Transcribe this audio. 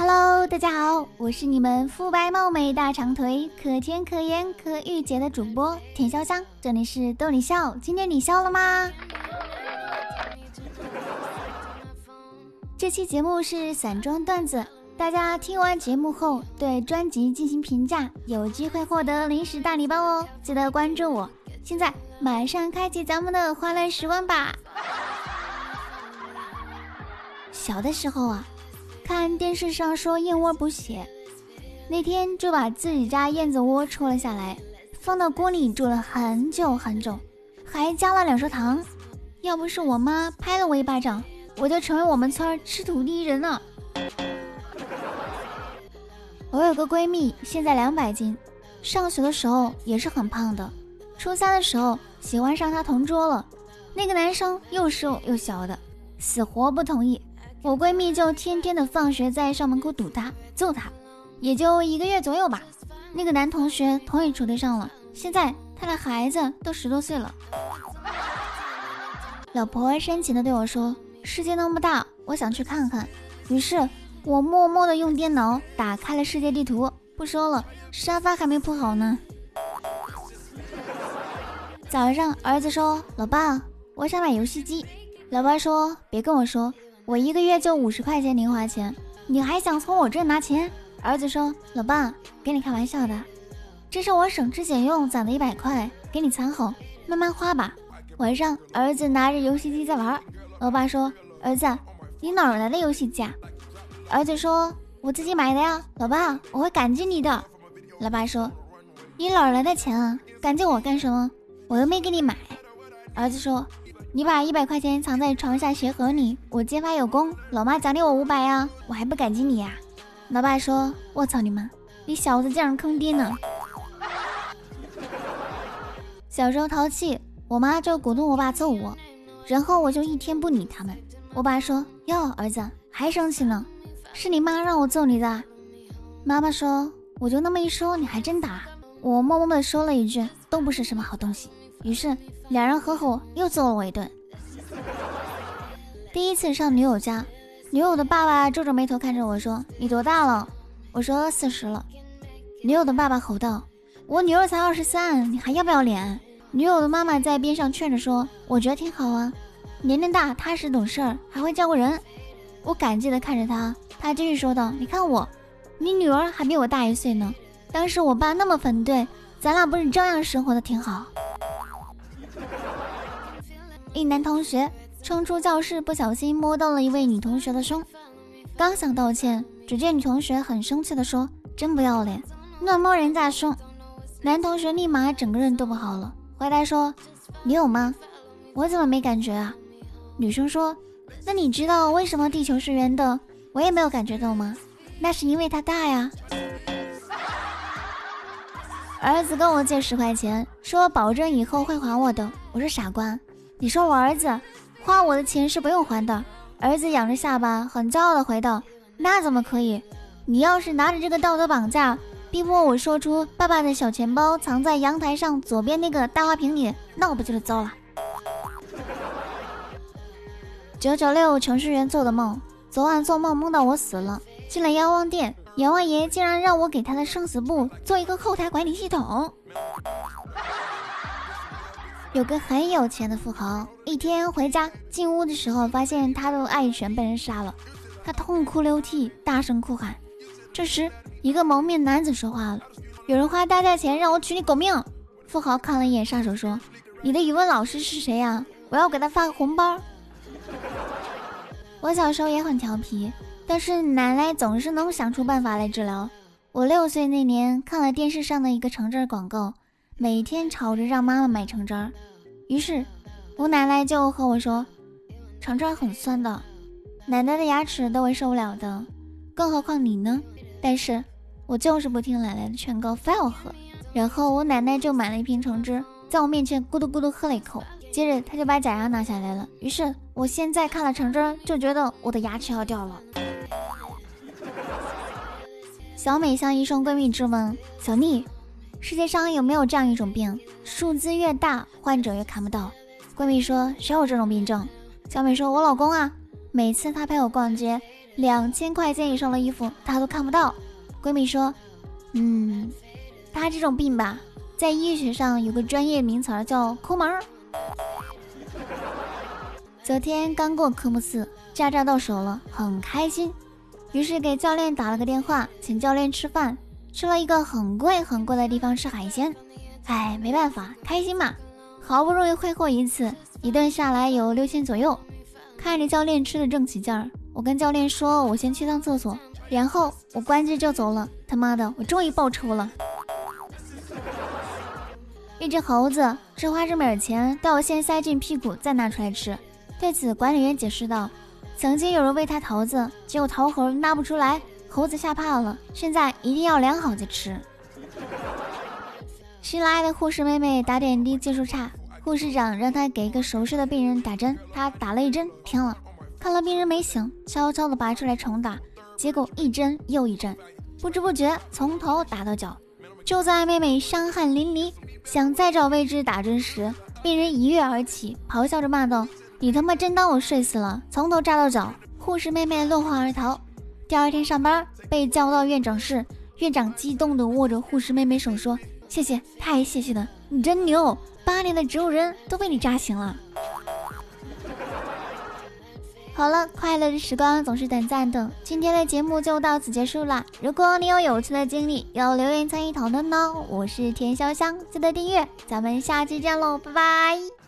Hello，大家好，我是你们肤白貌美、大长腿、可甜可盐可御姐的主播田潇湘，这里是逗你笑，今天你笑了吗？这期节目是散装段子，大家听完节目后对专辑进行评价，有机会获得零食大礼包哦，记得关注我。现在马上开启咱们的欢乐时光吧。小的时候啊。看电视上说燕窝补血，那天就把自己家燕子窝抽了下来，放到锅里煮了很久很久，还加了两勺糖。要不是我妈拍了我一巴掌，我就成为我们村吃土第一人了。我有个闺蜜，现在两百斤，上学的时候也是很胖的，初三的时候喜欢上她同桌了，那个男生又瘦又小的，死活不同意。我闺蜜就天天的放学在校门口堵他，揍他，也就一个月左右吧。那个男同学同意处对象了，现在他的孩子都十多岁了。老婆深情的对我说：“世界那么大，我想去看看。”于是，我默默的用电脑打开了世界地图。不说了，沙发还没铺好呢。早上，儿子说：“老爸，我想买游戏机。”老爸说：“别跟我说。”我一个月就五十块钱零花钱，你还想从我这拿钱？儿子说：“老爸，跟你开玩笑的，这是我省吃俭用攒的一百块，给你参考，慢慢花吧。”晚上，儿子拿着游戏机在玩，老爸说：“儿子，你哪儿来的游戏机啊？”儿子说：“我自己买的呀。”老爸，我会感激你的。老爸说：“你哪儿来的钱啊？感激我干什么？我又没给你买。”儿子说。你把一百块钱藏在床下鞋盒里，我揭发有功，老妈奖励我五百呀，我还不感激你呀？老爸说：“我操你妈，你小子竟然坑爹呢！”小时候淘气，我妈就鼓动我爸揍我，然后我就一天不理他们。我爸说：“哟，儿子还生气呢？是你妈让我揍你的。”妈妈说：“我就那么一说，你还真打。”我默默地说了一句：“都不是什么好东西。”于是两人合伙又揍了我一顿。第一次上女友家，女友的爸爸皱着眉头看着我说：“你多大了？”我说：“四十了。”女友的爸爸吼道：“我女儿才二十三，你还要不要脸？”女友的妈妈在边上劝着说：“我觉得挺好啊，年龄大，踏实懂事儿，还会照顾人。”我感激地看着他，他继续说道：“你看我，你女儿还比我大一岁呢。当时我爸那么反对，咱俩不是照样生活的挺好？”一男同学冲出教室，不小心摸到了一位女同学的胸，刚想道歉，只见女同学很生气的说：“真不要脸，乱摸人家胸！”男同学立马整个人都不好了，回答说：“你有吗？我怎么没感觉啊？”女生说：“那你知道为什么地球是圆的？我也没有感觉到吗？那是因为它大呀。”儿子跟我借十块钱，说保证以后会还我的。我说傻瓜。你说我儿子花我的钱是不用还的。儿子仰着下巴，很骄傲的回道：“那怎么可以？你要是拿着这个道德绑架，逼迫我说出爸爸的小钱包藏在阳台上左边那个大花瓶里，那我不就是糟了？”九九六程序员做的梦，昨晚做梦梦到我死了，进了阎王殿，阎王爷竟然让我给他的生死簿做一个后台管理系统。有个很有钱的富豪，一天回家进屋的时候，发现他的爱犬被人杀了，他痛哭流涕，大声哭喊。这时，一个蒙面男子说话了：“有人花大价钱让我取你狗命。”富豪看了一眼杀手，说：“你的语文老师是谁呀？我要给他发个红包。”我小时候也很调皮，但是奶奶总是能想出办法来治疗。我六岁那年看了电视上的一个橙汁广告。每天吵着让妈妈买橙汁儿，于是我奶奶就和我说，橙汁儿很酸的，奶奶的牙齿都会受不了的，更何况你呢？但是我就是不听奶奶的劝告，非要喝。然后我奶奶就买了一瓶橙汁，在我面前咕嘟咕嘟喝了一口，接着她就把假牙拿下来了。于是我现在看了橙汁儿，就觉得我的牙齿要掉了。小美向医生闺蜜质问：“小丽。”世界上有没有这样一种病，数字越大，患者越看不到？闺蜜说：谁有这种病症？小美说：我老公啊，每次他陪我逛街，两千块钱以上的衣服他都看不到。闺蜜说：“嗯，他这种病吧，在医学上有个专业名词叫抠门儿。”昨天刚过科目四，驾照到手了，很开心。于是给教练打了个电话，请教练吃饭，吃了一个很贵很贵的地方吃海鲜。哎，没办法，开心嘛，好不容易挥霍一次，一顿下来有六千左右。看着教练吃的正起劲儿，我跟教练说：“我先去趟厕所。”然后我关机就走了。他妈的，我终于报仇了！一只猴子吃花生米前都要先塞进屁股，再拿出来吃。对此，管理员解释道：“曾经有人喂它桃子，结果桃核拉不出来，猴子吓怕了。现在一定要量好再吃。”新来的护士妹妹打点滴技术差，护士长让她给一个熟睡的病人打针，她打了一针，停了，看了病人没醒，悄悄地拔出来重打，结果一针又一针，不知不觉从头打到脚。就在妹妹伤汗淋漓，想再找位置打针时，病人一跃而起，咆哮着骂道。你他妈真当我睡死了？从头扎到脚，护士妹妹落荒而逃。第二天上班被叫到院长室，院长激动地握着护士妹妹手说：“谢谢，太谢谢了，你真牛！八年的植物人都被你扎醒了。”好了，快乐的时光总是短暂的，今天的节目就到此结束了。如果你有有趣的经历，要留言参与讨论呢。我是田潇香，记得订阅，咱们下期见喽，拜拜。